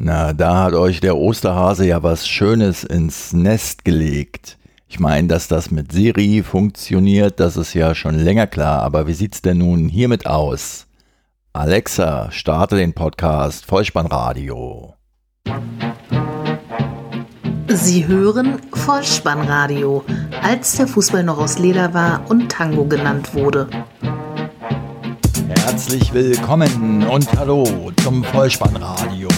Na, da hat euch der Osterhase ja was Schönes ins Nest gelegt. Ich meine, dass das mit Siri funktioniert, das ist ja schon länger klar, aber wie sieht's denn nun hiermit aus? Alexa, starte den Podcast Vollspannradio. Sie hören Vollspannradio, als der Fußball noch aus Leder war und Tango genannt wurde. Herzlich willkommen und hallo zum Vollspannradio,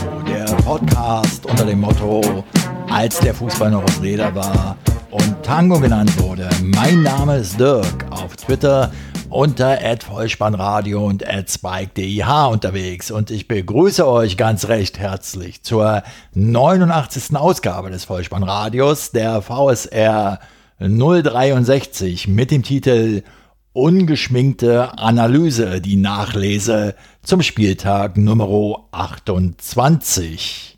Podcast unter dem Motto, als der Fußball noch aus Leder war und Tango genannt wurde. Mein Name ist Dirk, auf Twitter unter @vollspannradio und @spike_dih unterwegs und ich begrüße euch ganz recht herzlich zur 89. Ausgabe des Vollspannradios, der VSR 063 mit dem Titel ungeschminkte Analyse, die Nachlese zum Spieltag Nummer 28.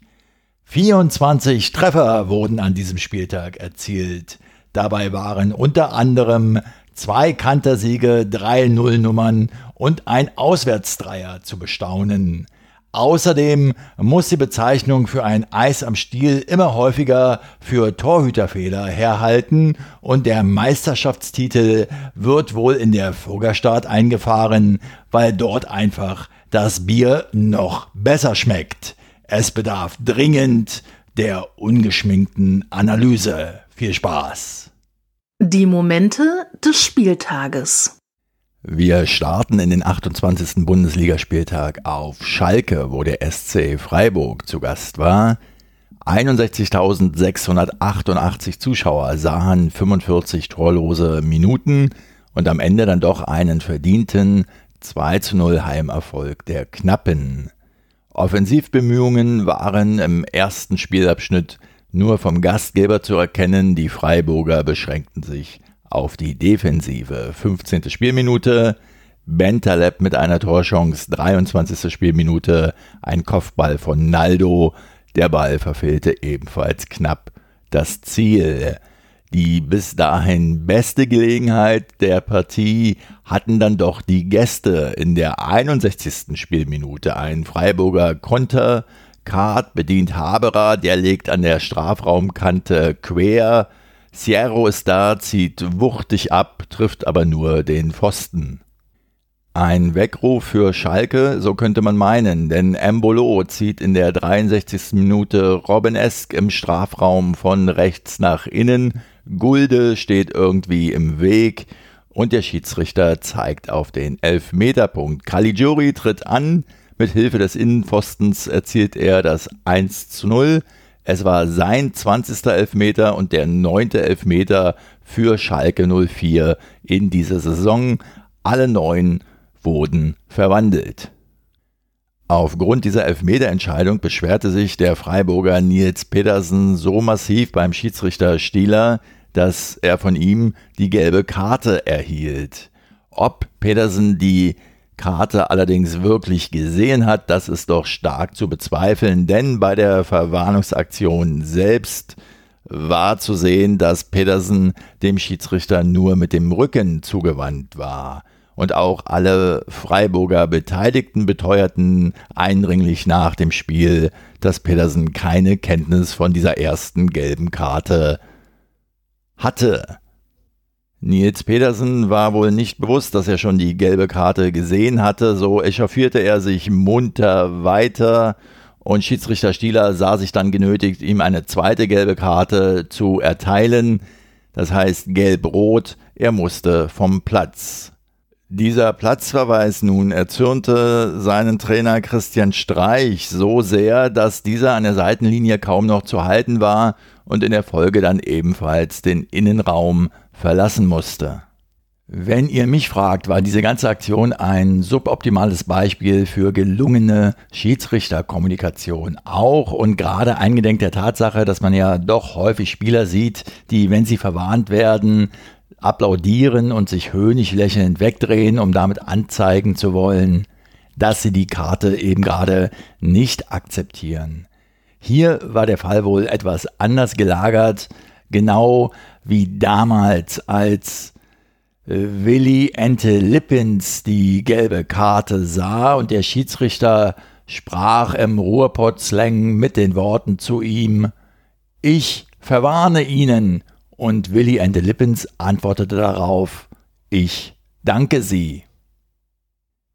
24 Treffer wurden an diesem Spieltag erzielt. Dabei waren unter anderem zwei Kantersiege, drei Nullnummern und ein Auswärtsdreier zu bestaunen. Außerdem muss die Bezeichnung für ein Eis am Stiel immer häufiger für Torhüterfehler herhalten und der Meisterschaftstitel wird wohl in der Fuggerstadt eingefahren, weil dort einfach das Bier noch besser schmeckt. Es bedarf dringend der ungeschminkten Analyse. Viel Spaß! Die Momente des Spieltages. Wir starten in den 28. Bundesligaspieltag auf Schalke, wo der SC Freiburg zu Gast war. 61.688 Zuschauer sahen 45 torlose Minuten und am Ende dann doch einen verdienten 2 zu 0 Heimerfolg der Knappen. Offensivbemühungen waren im ersten Spielabschnitt nur vom Gastgeber zu erkennen, die Freiburger beschränkten sich auf die Defensive. 15. Spielminute, Bentaleb mit einer Torchance, 23. Spielminute, ein Kopfball von Naldo. Der Ball verfehlte ebenfalls knapp das Ziel. Die bis dahin beste Gelegenheit der Partie hatten dann doch die Gäste in der 61. Spielminute. Ein Freiburger Konter. Kart bedient Haberer, der legt an der Strafraumkante quer. Sierro ist da, zieht wuchtig ab, trifft aber nur den Pfosten. Ein Weckruf für Schalke, so könnte man meinen, denn Embolo zieht in der 63. Minute Robbenesk im Strafraum von rechts nach innen, Gulde steht irgendwie im Weg und der Schiedsrichter zeigt auf den Elfmeterpunkt. Caligiuri tritt an, mit Hilfe des Innenpfostens erzielt er das 1 zu 0. Es war sein 20. Elfmeter und der neunte Elfmeter für Schalke 04 in dieser Saison. Alle neun wurden verwandelt. Aufgrund dieser Elfmeterentscheidung beschwerte sich der Freiburger Nils Pedersen so massiv beim Schiedsrichter Stieler, dass er von ihm die gelbe Karte erhielt. Ob Pedersen die Karte allerdings wirklich gesehen hat, das ist doch stark zu bezweifeln, denn bei der Verwarnungsaktion selbst war zu sehen, dass Pedersen dem Schiedsrichter nur mit dem Rücken zugewandt war. Und auch alle Freiburger Beteiligten beteuerten eindringlich nach dem Spiel, dass Pedersen keine Kenntnis von dieser ersten gelben Karte hatte. Nils Pedersen war wohl nicht bewusst, dass er schon die gelbe Karte gesehen hatte, so echauffierte er sich munter weiter und Schiedsrichter Stieler sah sich dann genötigt, ihm eine zweite gelbe Karte zu erteilen, das heißt gelb-rot, er musste vom Platz. Dieser Platzverweis nun erzürnte seinen Trainer Christian Streich so sehr, dass dieser an der Seitenlinie kaum noch zu halten war und in der Folge dann ebenfalls den Innenraum verlassen musste. Wenn ihr mich fragt, war diese ganze Aktion ein suboptimales Beispiel für gelungene Schiedsrichterkommunikation. Auch und gerade eingedenk der Tatsache, dass man ja doch häufig Spieler sieht, die, wenn sie verwarnt werden, applaudieren und sich höhnisch lächelnd wegdrehen, um damit anzeigen zu wollen, dass sie die Karte eben gerade nicht akzeptieren. Hier war der Fall wohl etwas anders gelagert, genau wie damals, als äh, Willi Ente Lippens die gelbe Karte sah und der Schiedsrichter sprach im Ruhrpott-Slang mit den Worten zu ihm: Ich verwarne Ihnen. Und Willi Ende Lippens antwortete darauf: Ich danke Sie.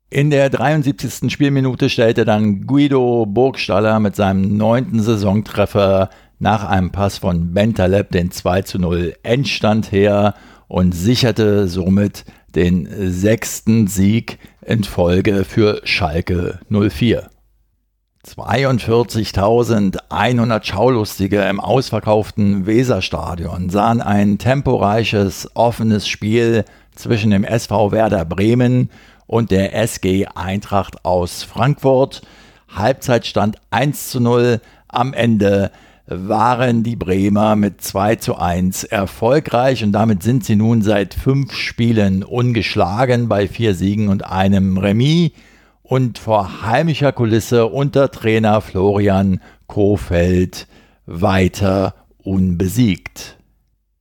In der 73. Spielminute stellte dann Guido Burgstaller mit seinem neunten Saisontreffer nach einem Pass von Bentaleb den 2 zu 0 Endstand her und sicherte somit den sechsten Sieg in Folge für Schalke 04. 42.100 Schaulustige im ausverkauften Weserstadion sahen ein temporeiches, offenes Spiel zwischen dem SV Werder Bremen und der SG Eintracht aus Frankfurt. Halbzeitstand 1 zu 0. Am Ende waren die Bremer mit 2 zu 1 erfolgreich und damit sind sie nun seit fünf Spielen ungeschlagen bei vier Siegen und einem Remis und vor heimischer Kulisse unter Trainer Florian Kofeld weiter unbesiegt.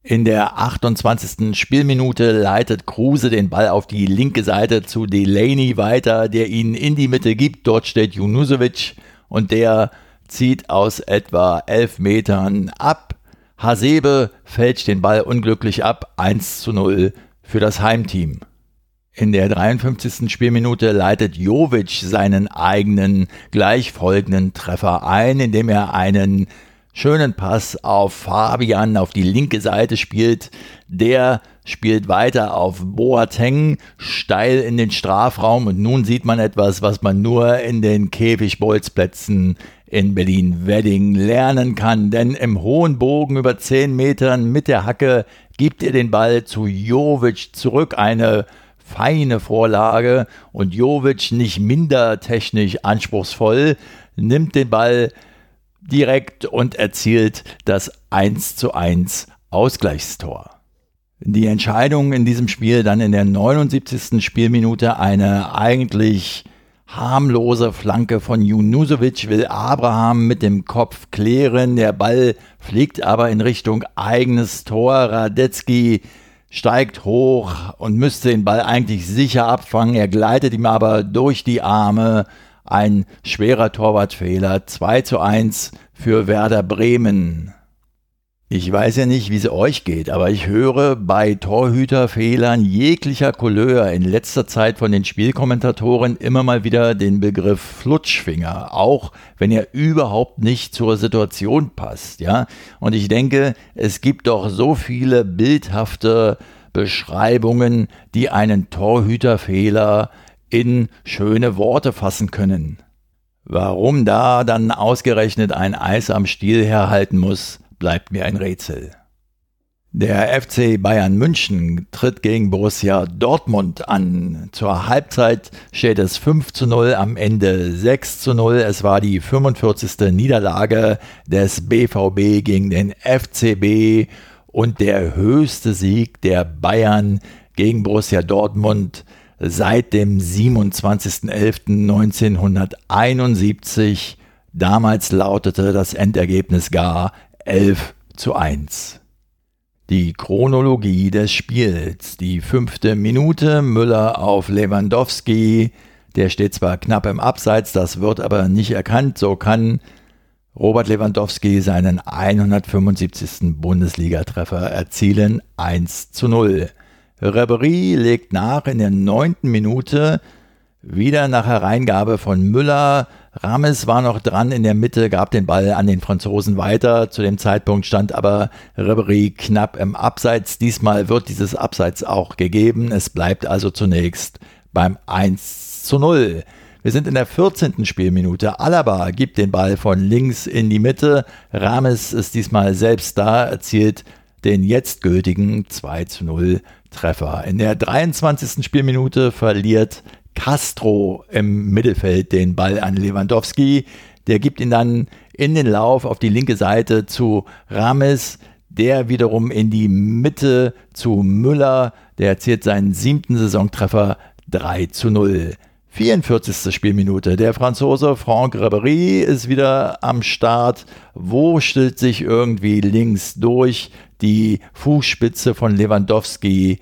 In der 28. Spielminute leitet Kruse den Ball auf die linke Seite zu Delaney weiter, der ihn in die Mitte gibt. Dort steht Junusovic und der zieht aus etwa elf Metern ab. Hasebe fälscht den Ball unglücklich ab. 1 zu 0 für das Heimteam. In der 53. Spielminute leitet Jovic seinen eigenen gleichfolgenden Treffer ein, indem er einen schönen Pass auf Fabian auf die linke Seite spielt. Der spielt weiter auf Boateng steil in den Strafraum und nun sieht man etwas, was man nur in den Käfigbolzplätzen in Berlin-Wedding lernen kann. Denn im hohen Bogen über 10 Metern mit der Hacke gibt er den Ball zu Jovic zurück. Eine feine Vorlage und Jovic nicht minder technisch anspruchsvoll nimmt den Ball direkt und erzielt das 1 zu 1 Ausgleichstor. Die Entscheidung in diesem Spiel dann in der 79. Spielminute eine eigentlich harmlose Flanke von Junusovic will Abraham mit dem Kopf klären. Der Ball fliegt aber in Richtung eigenes Tor. Radetzky steigt hoch und müsste den Ball eigentlich sicher abfangen. Er gleitet ihm aber durch die Arme. Ein schwerer Torwartfehler. 2 zu 1 für Werder Bremen. Ich weiß ja nicht, wie es euch geht, aber ich höre bei Torhüterfehlern jeglicher Couleur in letzter Zeit von den Spielkommentatoren immer mal wieder den Begriff Flutschfinger, auch wenn er überhaupt nicht zur Situation passt, ja? Und ich denke, es gibt doch so viele bildhafte Beschreibungen, die einen Torhüterfehler in schöne Worte fassen können. Warum da dann ausgerechnet ein Eis am Stiel herhalten muss, bleibt mir ein Rätsel. Der FC Bayern München tritt gegen Borussia Dortmund an. Zur Halbzeit steht es 5 zu 0, am Ende 6 zu 0. Es war die 45. Niederlage des BVB gegen den FCB und der höchste Sieg der Bayern gegen Borussia Dortmund seit dem 27.11.1971. Damals lautete das Endergebnis gar 11 zu 1. Die Chronologie des Spiels. Die fünfte Minute, Müller auf Lewandowski. Der steht zwar knapp im Abseits, das wird aber nicht erkannt. So kann Robert Lewandowski seinen 175. Bundesligatreffer erzielen. 1 zu 0. Ribery legt nach in der neunten Minute. Wieder nach Hereingabe von Müller. Rames war noch dran in der Mitte, gab den Ball an den Franzosen weiter. Zu dem Zeitpunkt stand aber Ribery knapp im Abseits. Diesmal wird dieses Abseits auch gegeben. Es bleibt also zunächst beim 1 zu 0. Wir sind in der 14. Spielminute. Alaba gibt den Ball von links in die Mitte. Rames ist diesmal selbst da, erzielt den jetzt gültigen 2 zu 0 Treffer. In der 23. Spielminute verliert Castro im Mittelfeld den Ball an Lewandowski. Der gibt ihn dann in den Lauf auf die linke Seite zu Rames, der wiederum in die Mitte zu Müller. Der erzielt seinen siebten Saisontreffer 3 zu 0. 44. Spielminute. Der Franzose Franck Ribéry ist wieder am Start, wurschtelt sich irgendwie links durch. Die Fußspitze von Lewandowski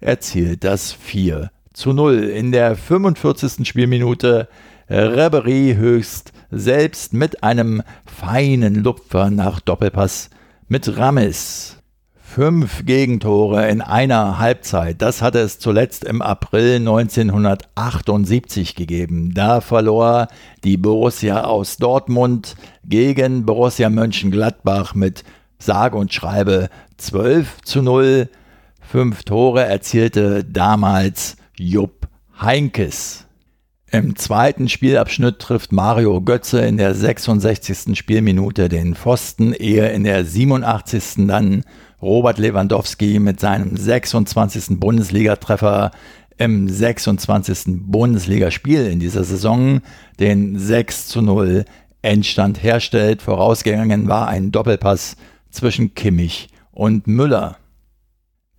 erzielt das 4 zu 0. In der 45. Spielminute Ribery höchst selbst mit einem feinen Lupfer nach Doppelpass mit Rames. Fünf Gegentore in einer Halbzeit, das hatte es zuletzt im April 1978 gegeben. Da verlor die Borussia aus Dortmund gegen Borussia Mönchengladbach mit sage und schreibe 12 zu 0. Fünf Tore erzielte damals Jupp Heinkes. Im zweiten Spielabschnitt trifft Mario Götze in der 66. Spielminute den Pfosten, ehe in der 87. dann Robert Lewandowski mit seinem 26. Bundesligatreffer im 26. Bundesligaspiel in dieser Saison den 6 zu 0 Endstand herstellt. Vorausgegangen war ein Doppelpass zwischen Kimmich und Müller.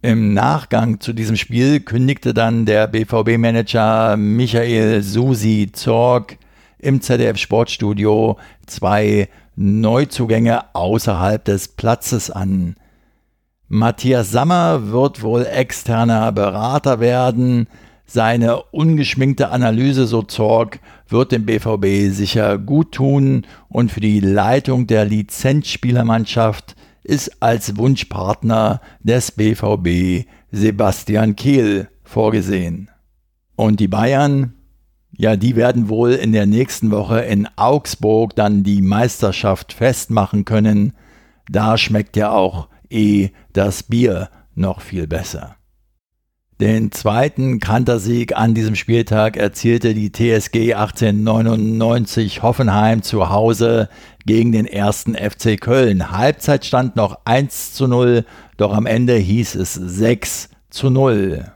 Im Nachgang zu diesem Spiel kündigte dann der BVB-Manager Michael Susi Zorg im ZDF Sportstudio zwei Neuzugänge außerhalb des Platzes an. Matthias Sammer wird wohl externer Berater werden. Seine ungeschminkte Analyse, so Zorg, wird dem BVB sicher gut tun und für die Leitung der Lizenzspielermannschaft ist als Wunschpartner des BVB Sebastian Kehl vorgesehen. Und die Bayern, ja, die werden wohl in der nächsten Woche in Augsburg dann die Meisterschaft festmachen können. Da schmeckt ja auch eh das Bier noch viel besser. Den zweiten Kantersieg an diesem Spieltag erzielte die TSG 1899 Hoffenheim zu Hause gegen den ersten FC Köln. Halbzeitstand noch 1 zu 0, doch am Ende hieß es 6 zu 0.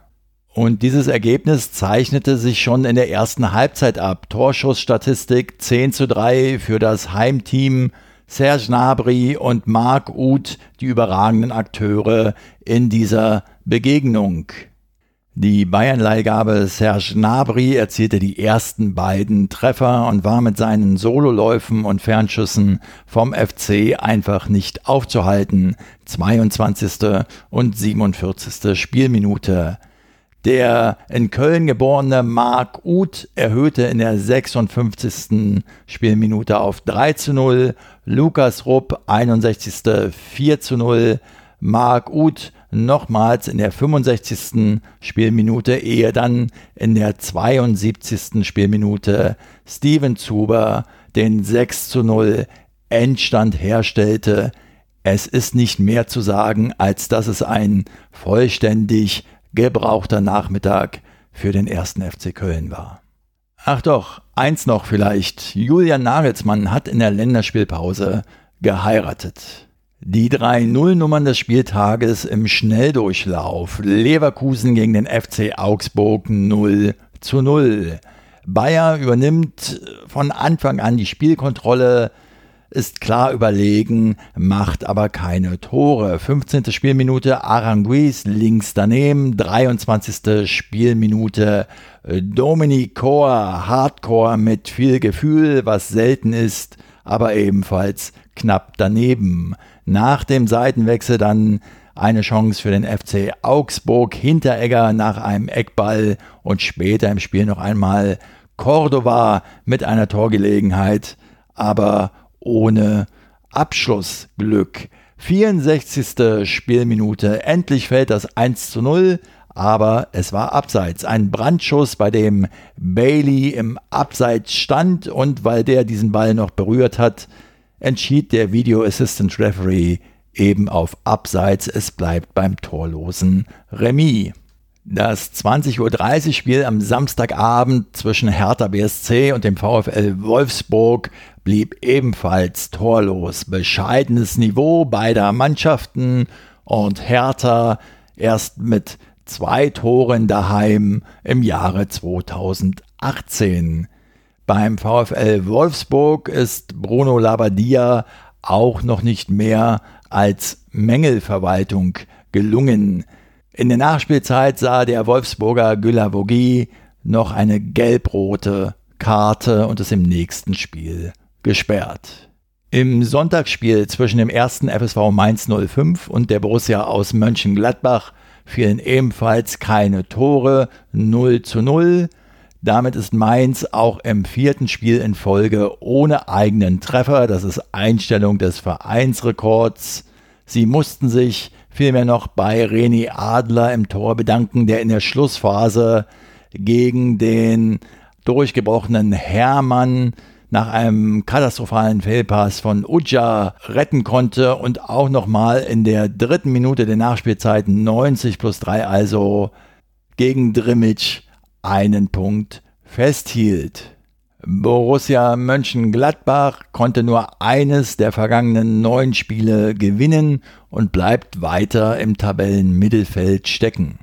Und dieses Ergebnis zeichnete sich schon in der ersten Halbzeit ab. Torschussstatistik 10 zu 3 für das Heimteam Serge Gnabry und Marc Uth die überragenden Akteure in dieser Begegnung. Die Bayern-Leihgabe Serge Gnabry erzielte die ersten beiden Treffer und war mit seinen Sololäufen und Fernschüssen vom FC einfach nicht aufzuhalten. 22. und 47. Spielminute. Der in Köln geborene Marc Uth erhöhte in der 56. Spielminute auf 3 zu 0. Lukas Rupp 61. 4 zu 0. Marc Uth nochmals in der 65. Spielminute, ehe dann in der 72. Spielminute Steven Zuber den 6 zu 0 Endstand herstellte. Es ist nicht mehr zu sagen, als dass es ein vollständig gebrauchter Nachmittag für den ersten FC Köln war. Ach doch, eins noch vielleicht. Julian Nagelsmann hat in der Länderspielpause geheiratet. Die drei Nullnummern des Spieltages im Schnelldurchlauf. Leverkusen gegen den FC Augsburg 0 zu 0. Bayer übernimmt von Anfang an die Spielkontrolle, ist klar überlegen, macht aber keine Tore. 15. Spielminute Aranguiz links daneben, 23. Spielminute Dominic Kor, Hardcore mit viel Gefühl, was selten ist, aber ebenfalls knapp daneben. Nach dem Seitenwechsel dann eine Chance für den FC Augsburg, Hinteregger nach einem Eckball und später im Spiel noch einmal Cordova mit einer Torgelegenheit, aber ohne Abschlussglück. 64. Spielminute, endlich fällt das 1 zu 0, aber es war abseits. Ein Brandschuss, bei dem Bailey im Abseits stand und weil der diesen Ball noch berührt hat, entschied der Video Assistant Referee eben auf Abseits. Es bleibt beim torlosen Remis. Das 20.30 Uhr Spiel am Samstagabend zwischen Hertha BSC und dem VfL Wolfsburg blieb ebenfalls torlos. Bescheidenes Niveau beider Mannschaften und Hertha erst mit zwei Toren daheim im Jahre 2018. Beim VfL Wolfsburg ist Bruno Labbadia auch noch nicht mehr als Mängelverwaltung gelungen. In der Nachspielzeit sah der Wolfsburger Gülavogi noch eine gelb-rote Karte und ist im nächsten Spiel gesperrt. Im Sonntagsspiel zwischen dem ersten FSV Mainz 05 und der Borussia aus Mönchengladbach fielen ebenfalls keine Tore 0 zu 0. Damit ist Mainz auch im vierten Spiel in Folge ohne eigenen Treffer. Das ist Einstellung des Vereinsrekords. Sie mussten sich vielmehr noch bei René Adler im Tor bedanken, der in der Schlussphase gegen den durchgebrochenen Hermann nach einem katastrophalen Fehlpass von Uja retten konnte und auch nochmal in der dritten Minute der Nachspielzeit 90 plus 3 also gegen Drimmitsch einen Punkt festhielt. Borussia Mönchengladbach konnte nur eines der vergangenen neun Spiele gewinnen und bleibt weiter im Tabellenmittelfeld stecken.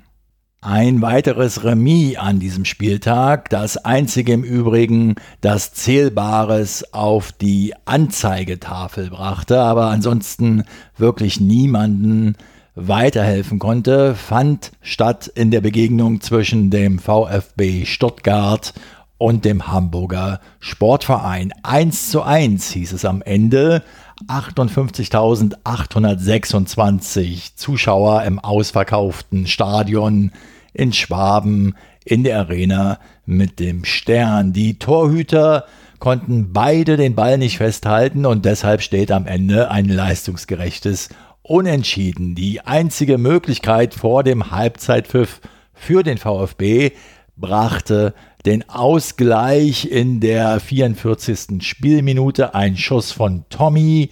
Ein weiteres Remis an diesem Spieltag, das einzige im Übrigen, das Zählbares auf die Anzeigetafel brachte, aber ansonsten wirklich niemanden weiterhelfen konnte, fand statt in der Begegnung zwischen dem VfB Stuttgart und dem Hamburger Sportverein. 1 zu 1 hieß es am Ende. 58.826 Zuschauer im ausverkauften Stadion in Schwaben in der Arena mit dem Stern. Die Torhüter konnten beide den Ball nicht festhalten und deshalb steht am Ende ein leistungsgerechtes Unentschieden. Die einzige Möglichkeit vor dem Halbzeitpfiff für den VfB brachte den Ausgleich in der 44. Spielminute, ein Schuss von Tommy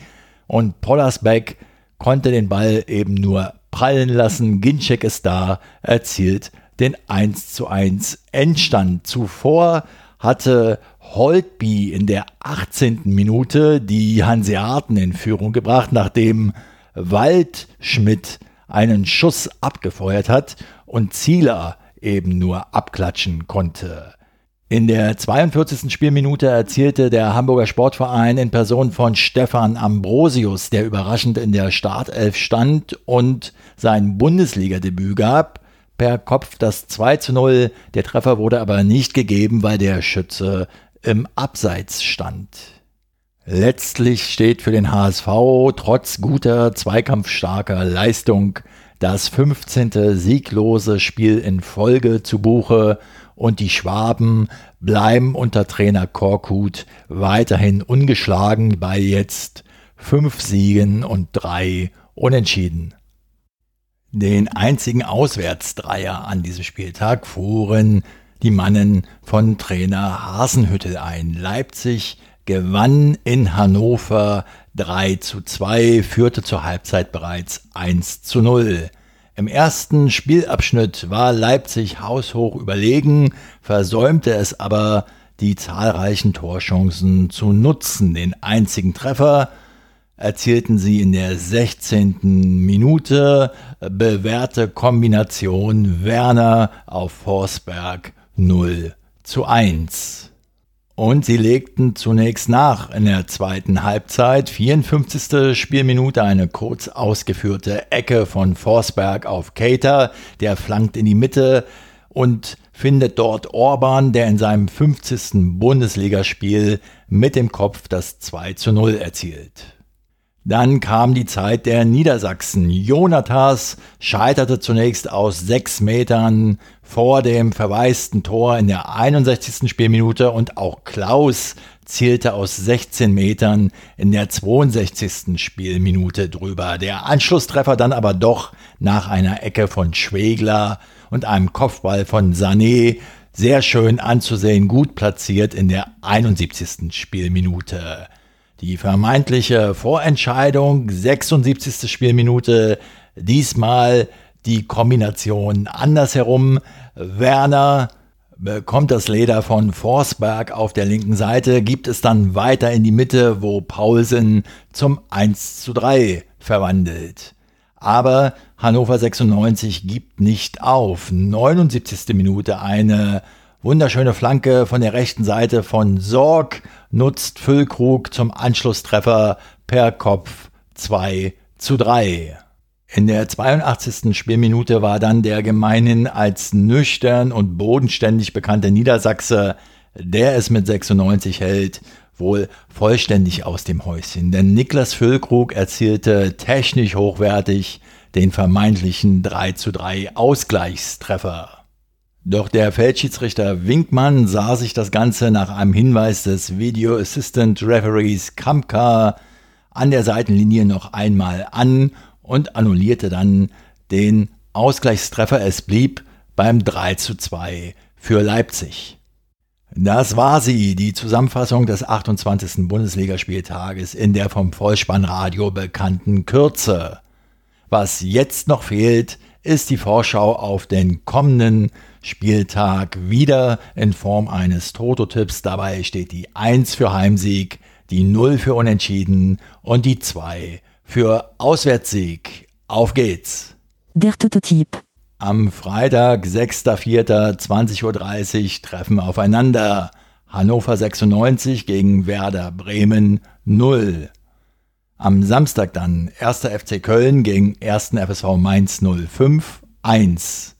und Pollersbeck konnte den Ball eben nur prallen lassen. Ginczek ist da, erzielt den 1 zu 1 Endstand. Zuvor hatte Holtby in der 18. Minute die Hanseaten in Führung gebracht, nachdem Waldschmidt einen Schuss abgefeuert hat und Zieler eben nur abklatschen konnte. In der 42. Spielminute erzielte der Hamburger Sportverein in Person von Stefan Ambrosius, der überraschend in der Startelf stand und sein Bundesligadebüt gab, per Kopf das 2 zu 0. Der Treffer wurde aber nicht gegeben, weil der Schütze im Abseits stand. Letztlich steht für den HSV trotz guter zweikampfstarker Leistung das 15. sieglose Spiel in Folge zu Buche und die Schwaben bleiben unter Trainer Korkut weiterhin ungeschlagen bei jetzt fünf Siegen und drei Unentschieden. Den einzigen Auswärtsdreier an diesem Spieltag fuhren die Mannen von Trainer Hasenhüttel ein. Leipzig gewann in Hannover 3 zu 2, führte zur Halbzeit bereits 1 zu 0. Im ersten Spielabschnitt war Leipzig haushoch überlegen, versäumte es aber, die zahlreichen Torchancen zu nutzen. Den einzigen Treffer erzielten sie in der 16. Minute. Bewährte Kombination Werner auf Forsberg 0 zu 1. Und sie legten zunächst nach in der zweiten Halbzeit. 54. Spielminute eine kurz ausgeführte Ecke von Forsberg auf Cater. Der flankt in die Mitte und findet dort Orban, der in seinem 50. Bundesligaspiel mit dem Kopf das 2 zu 0 erzielt. Dann kam die Zeit der Niedersachsen. Jonathas scheiterte zunächst aus sechs Metern vor dem verwaisten Tor in der 61. Spielminute und auch Klaus zielte aus 16 Metern in der 62. Spielminute drüber. Der Anschlusstreffer dann aber doch nach einer Ecke von Schwegler und einem Kopfball von Sané sehr schön anzusehen, gut platziert in der 71. Spielminute. Die vermeintliche Vorentscheidung, 76. Spielminute, diesmal die Kombination andersherum. Werner bekommt das Leder von Forsberg auf der linken Seite, gibt es dann weiter in die Mitte, wo Paulsen zum 1 zu 3 verwandelt. Aber Hannover 96 gibt nicht auf. 79. Minute eine Wunderschöne Flanke von der rechten Seite von Sorg nutzt Füllkrug zum Anschlusstreffer per Kopf 2 zu 3. In der 82. Spielminute war dann der gemeinhin als nüchtern und bodenständig bekannte Niedersachse, der es mit 96 hält, wohl vollständig aus dem Häuschen. Denn Niklas Füllkrug erzielte technisch hochwertig den vermeintlichen 3 zu 3 Ausgleichstreffer. Doch der Feldschiedsrichter Winkmann sah sich das Ganze nach einem Hinweis des Video Assistant Referees Kamka an der Seitenlinie noch einmal an und annullierte dann den Ausgleichstreffer. Es blieb beim 3 zu 2 für Leipzig. Das war sie, die Zusammenfassung des 28. Bundesligaspieltages in der vom Vollspannradio bekannten Kürze. Was jetzt noch fehlt, ist die Vorschau auf den kommenden Spieltag wieder in Form eines Toto-Tipps. Dabei steht die 1 für Heimsieg, die 0 für Unentschieden und die 2 für Auswärtssieg. Auf geht's! Der Toto-Tipp. Am Freitag, 6.4.20.30 Uhr treffen aufeinander Hannover 96 gegen Werder Bremen 0. Am Samstag dann 1. FC Köln gegen 1. FSV Mainz 05 1.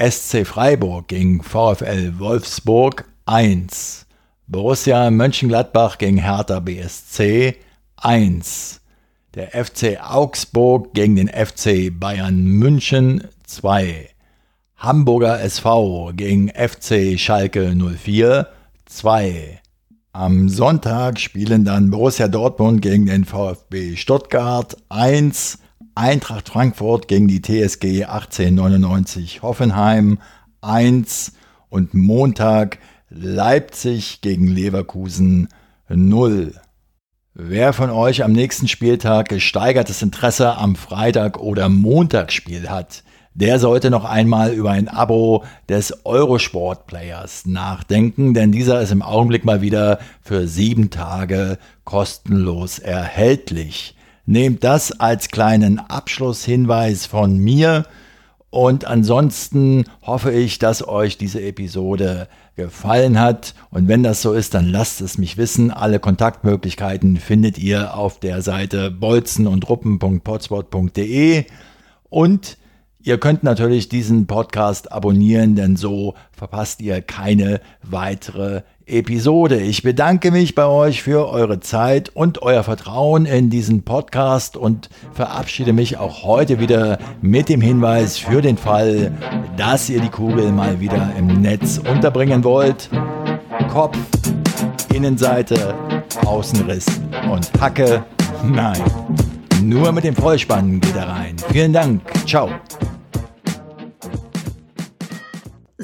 SC Freiburg gegen VfL Wolfsburg 1. Borussia Mönchengladbach gegen Hertha BSC 1. Der FC Augsburg gegen den FC Bayern München 2. Hamburger SV gegen FC Schalke 04 2. Am Sonntag spielen dann Borussia Dortmund gegen den VfB Stuttgart 1. Eintracht Frankfurt gegen die TSG 1899 Hoffenheim 1 und Montag Leipzig gegen Leverkusen 0. Wer von euch am nächsten Spieltag gesteigertes Interesse am Freitag- oder Montagsspiel hat, der sollte noch einmal über ein Abo des Eurosport Players nachdenken, denn dieser ist im Augenblick mal wieder für sieben Tage kostenlos erhältlich. Nehmt das als kleinen Abschlusshinweis von mir. Und ansonsten hoffe ich, dass euch diese Episode gefallen hat. Und wenn das so ist, dann lasst es mich wissen. Alle Kontaktmöglichkeiten findet ihr auf der Seite bolzen und ruppen.potspot.de. Und Ihr könnt natürlich diesen Podcast abonnieren, denn so verpasst ihr keine weitere Episode. Ich bedanke mich bei euch für eure Zeit und euer Vertrauen in diesen Podcast und verabschiede mich auch heute wieder mit dem Hinweis für den Fall, dass ihr die Kugel mal wieder im Netz unterbringen wollt. Kopf, Innenseite, Außenriss und Hacke. Nein, nur mit dem Vollspann geht er rein. Vielen Dank. Ciao.